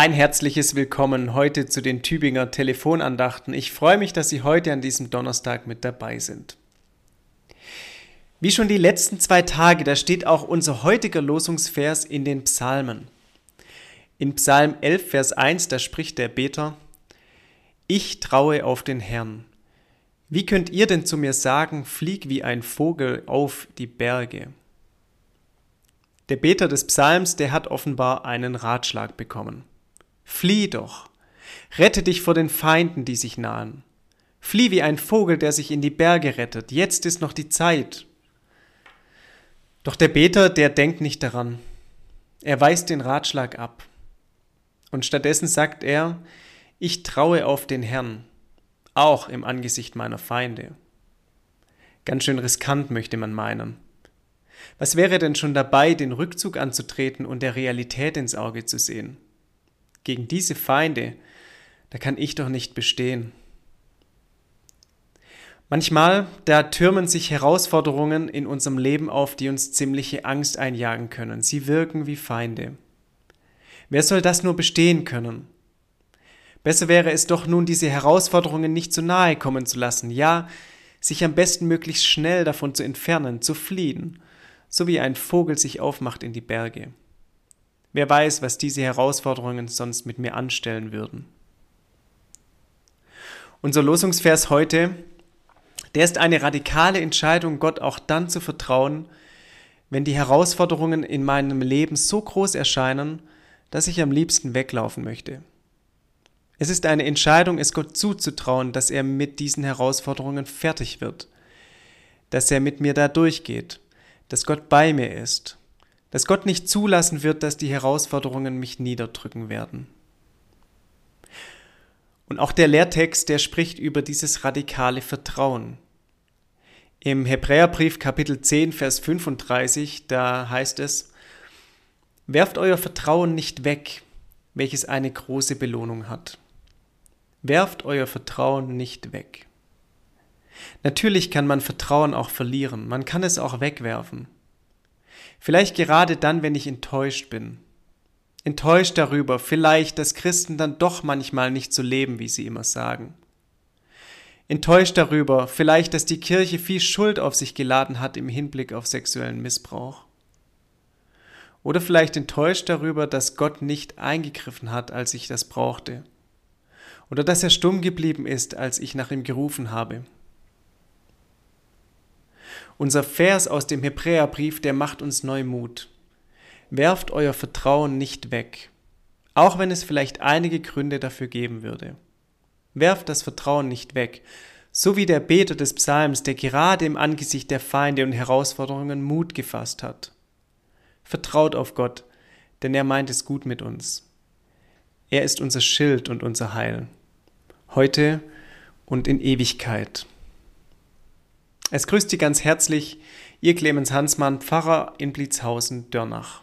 Ein herzliches Willkommen heute zu den Tübinger Telefonandachten. Ich freue mich, dass Sie heute an diesem Donnerstag mit dabei sind. Wie schon die letzten zwei Tage, da steht auch unser heutiger Losungsvers in den Psalmen. In Psalm 11, Vers 1, da spricht der Beter, Ich traue auf den Herrn. Wie könnt ihr denn zu mir sagen, flieg wie ein Vogel auf die Berge? Der Beter des Psalms, der hat offenbar einen Ratschlag bekommen. Flieh doch. Rette dich vor den Feinden, die sich nahen. Flieh wie ein Vogel, der sich in die Berge rettet. Jetzt ist noch die Zeit. Doch der Beter, der denkt nicht daran. Er weist den Ratschlag ab. Und stattdessen sagt er, ich traue auf den Herrn, auch im Angesicht meiner Feinde. Ganz schön riskant möchte man meinen. Was wäre denn schon dabei, den Rückzug anzutreten und der Realität ins Auge zu sehen? Gegen diese Feinde, da kann ich doch nicht bestehen. Manchmal, da türmen sich Herausforderungen in unserem Leben auf, die uns ziemliche Angst einjagen können. Sie wirken wie Feinde. Wer soll das nur bestehen können? Besser wäre es doch nun, diese Herausforderungen nicht zu nahe kommen zu lassen, ja, sich am besten möglichst schnell davon zu entfernen, zu fliehen, so wie ein Vogel sich aufmacht in die Berge. Wer weiß, was diese Herausforderungen sonst mit mir anstellen würden. Unser Losungsvers heute, der ist eine radikale Entscheidung, Gott auch dann zu vertrauen, wenn die Herausforderungen in meinem Leben so groß erscheinen, dass ich am liebsten weglaufen möchte. Es ist eine Entscheidung, es Gott zuzutrauen, dass er mit diesen Herausforderungen fertig wird, dass er mit mir da durchgeht, dass Gott bei mir ist dass Gott nicht zulassen wird, dass die Herausforderungen mich niederdrücken werden. Und auch der Lehrtext, der spricht über dieses radikale Vertrauen. Im Hebräerbrief Kapitel 10, Vers 35, da heißt es, Werft euer Vertrauen nicht weg, welches eine große Belohnung hat. Werft euer Vertrauen nicht weg. Natürlich kann man Vertrauen auch verlieren, man kann es auch wegwerfen. Vielleicht gerade dann, wenn ich enttäuscht bin. Enttäuscht darüber, vielleicht, dass Christen dann doch manchmal nicht so leben, wie sie immer sagen. Enttäuscht darüber, vielleicht, dass die Kirche viel Schuld auf sich geladen hat im Hinblick auf sexuellen Missbrauch. Oder vielleicht enttäuscht darüber, dass Gott nicht eingegriffen hat, als ich das brauchte. Oder dass er stumm geblieben ist, als ich nach ihm gerufen habe. Unser Vers aus dem Hebräerbrief, der macht uns neu Mut. Werft euer Vertrauen nicht weg, auch wenn es vielleicht einige Gründe dafür geben würde. Werft das Vertrauen nicht weg, so wie der Beter des Psalms, der gerade im Angesicht der Feinde und Herausforderungen Mut gefasst hat. Vertraut auf Gott, denn er meint es gut mit uns. Er ist unser Schild und unser Heil, heute und in Ewigkeit. Es grüßt Sie ganz herzlich Ihr Clemens Hansmann, Pfarrer in Blitzhausen, Dörnach.